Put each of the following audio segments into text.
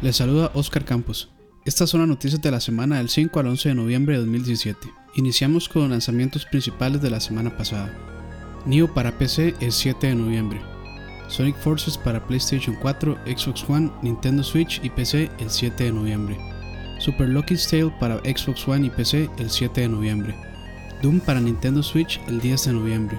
Les saluda Oscar Campos. Estas son las noticias de la semana del 5 al 11 de noviembre de 2017. Iniciamos con los lanzamientos principales de la semana pasada. Neo para PC el 7 de noviembre. Sonic Forces para PlayStation 4, Xbox One, Nintendo Switch y PC el 7 de noviembre. Super Lucky's Tale para Xbox One y PC el 7 de noviembre. Doom para Nintendo Switch el 10 de noviembre.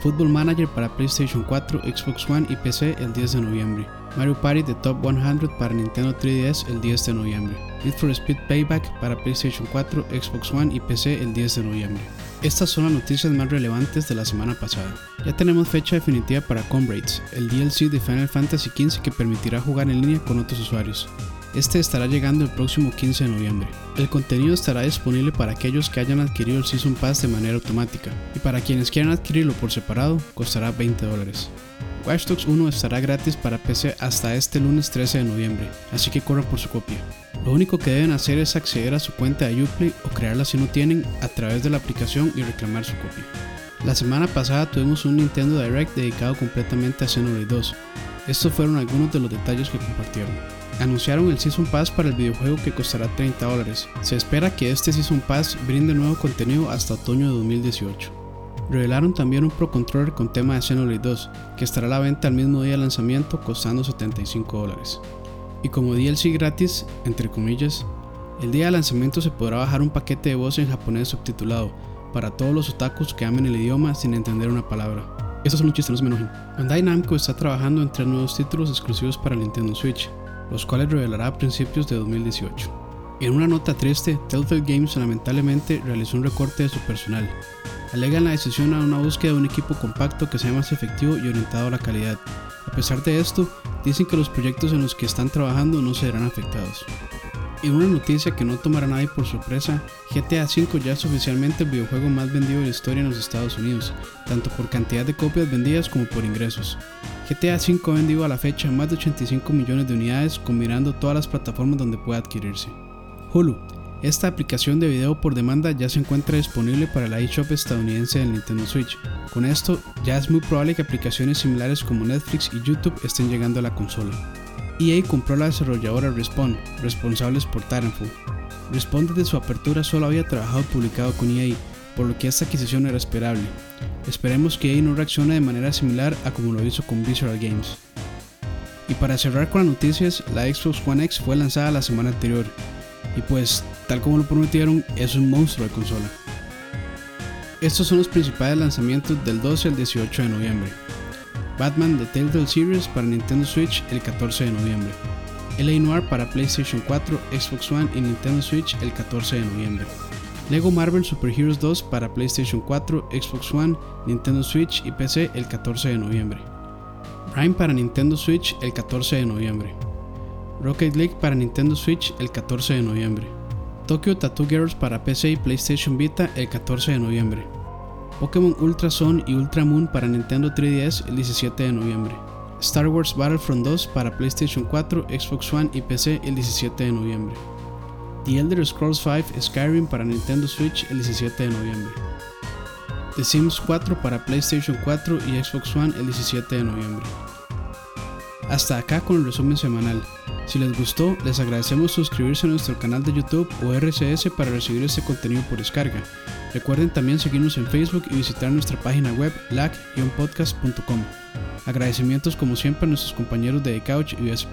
Football Manager para PlayStation 4, Xbox One y PC el 10 de noviembre. Mario Party The Top 100 para Nintendo 3DS el 10 de noviembre. Need for Speed Payback para PlayStation 4, Xbox One y PC el 10 de noviembre. Estas son las noticias más relevantes de la semana pasada. Ya tenemos fecha definitiva para Comrades, el DLC de Final Fantasy XV que permitirá jugar en línea con otros usuarios. Este estará llegando el próximo 15 de noviembre. El contenido estará disponible para aquellos que hayan adquirido el Season Pass de manera automática, y para quienes quieran adquirirlo por separado, costará 20 dólares. Watch Dogs 1 estará gratis para PC hasta este lunes 13 de noviembre, así que corran por su copia. Lo único que deben hacer es acceder a su cuenta de Uplay o crearla si no tienen a través de la aplicación y reclamar su copia. La semana pasada tuvimos un Nintendo Direct dedicado completamente a Xenoblade 2. Estos fueron algunos de los detalles que compartieron anunciaron el Season Pass para el videojuego que costará 30 dólares. Se espera que este Season Pass brinde nuevo contenido hasta otoño de 2018. Revelaron también un Pro Controller con tema de Xenoblade 2, que estará a la venta al mismo día de lanzamiento costando 75 dólares. Y como DLC gratis, entre comillas, el día de lanzamiento se podrá bajar un paquete de voz en japonés subtitulado, para todos los otakus que amen el idioma sin entender una palabra. Estos son un chiste, no se me enojen. Bandai Namco está trabajando en tres nuevos títulos exclusivos para Nintendo Switch, los cuales revelará a principios de 2018. En una nota triste, Telltale Games lamentablemente realizó un recorte de su personal. Alegan la decisión a una búsqueda de un equipo compacto que sea más efectivo y orientado a la calidad. A pesar de esto, dicen que los proyectos en los que están trabajando no serán afectados. En una noticia que no tomará nadie por sorpresa, GTA V ya es oficialmente el videojuego más vendido de la historia en los Estados Unidos, tanto por cantidad de copias vendidas como por ingresos. GTA V ha vendido a la fecha más de 85 millones de unidades combinando todas las plataformas donde puede adquirirse. Hulu. Esta aplicación de video por demanda ya se encuentra disponible para la eShop estadounidense del Nintendo Switch. Con esto, ya es muy probable que aplicaciones similares como Netflix y YouTube estén llegando a la consola. EA compró la desarrolladora Respawn, responsables por Titanfall. Respawn desde su apertura solo había trabajado publicado con EA, por lo que esta adquisición era esperable. Esperemos que EA no reaccione de manera similar a como lo hizo con Visceral Games. Y para cerrar con las noticias, la Xbox One X fue lanzada la semana anterior, y pues, tal como lo prometieron, es un monstruo de consola. Estos son los principales lanzamientos del 12 al 18 de noviembre. Batman The Telltale Series para Nintendo Switch el 14 de noviembre. LA Noir para PlayStation 4, Xbox One y Nintendo Switch el 14 de noviembre. Lego Marvel Super Heroes 2 para PlayStation 4, Xbox One, Nintendo Switch y PC el 14 de noviembre. Prime para Nintendo Switch el 14 de noviembre. Rocket League para Nintendo Switch el 14 de noviembre. Tokyo Tattoo Girls para PC y PlayStation Vita el 14 de noviembre. Pokémon Ultra Sun y Ultra Moon para Nintendo 3DS el 17 de noviembre. Star Wars Battlefront 2 para PlayStation 4, Xbox One y PC el 17 de noviembre. The Elder Scrolls V Skyrim para Nintendo Switch el 17 de noviembre. The Sims 4 para PlayStation 4 y Xbox One el 17 de noviembre. Hasta acá con el resumen semanal. Si les gustó, les agradecemos suscribirse a nuestro canal de YouTube o RCS para recibir este contenido por descarga. Recuerden también seguirnos en Facebook y visitar nuestra página web lag-podcast.com. Agradecimientos como siempre a nuestros compañeros de The Couch y USP+.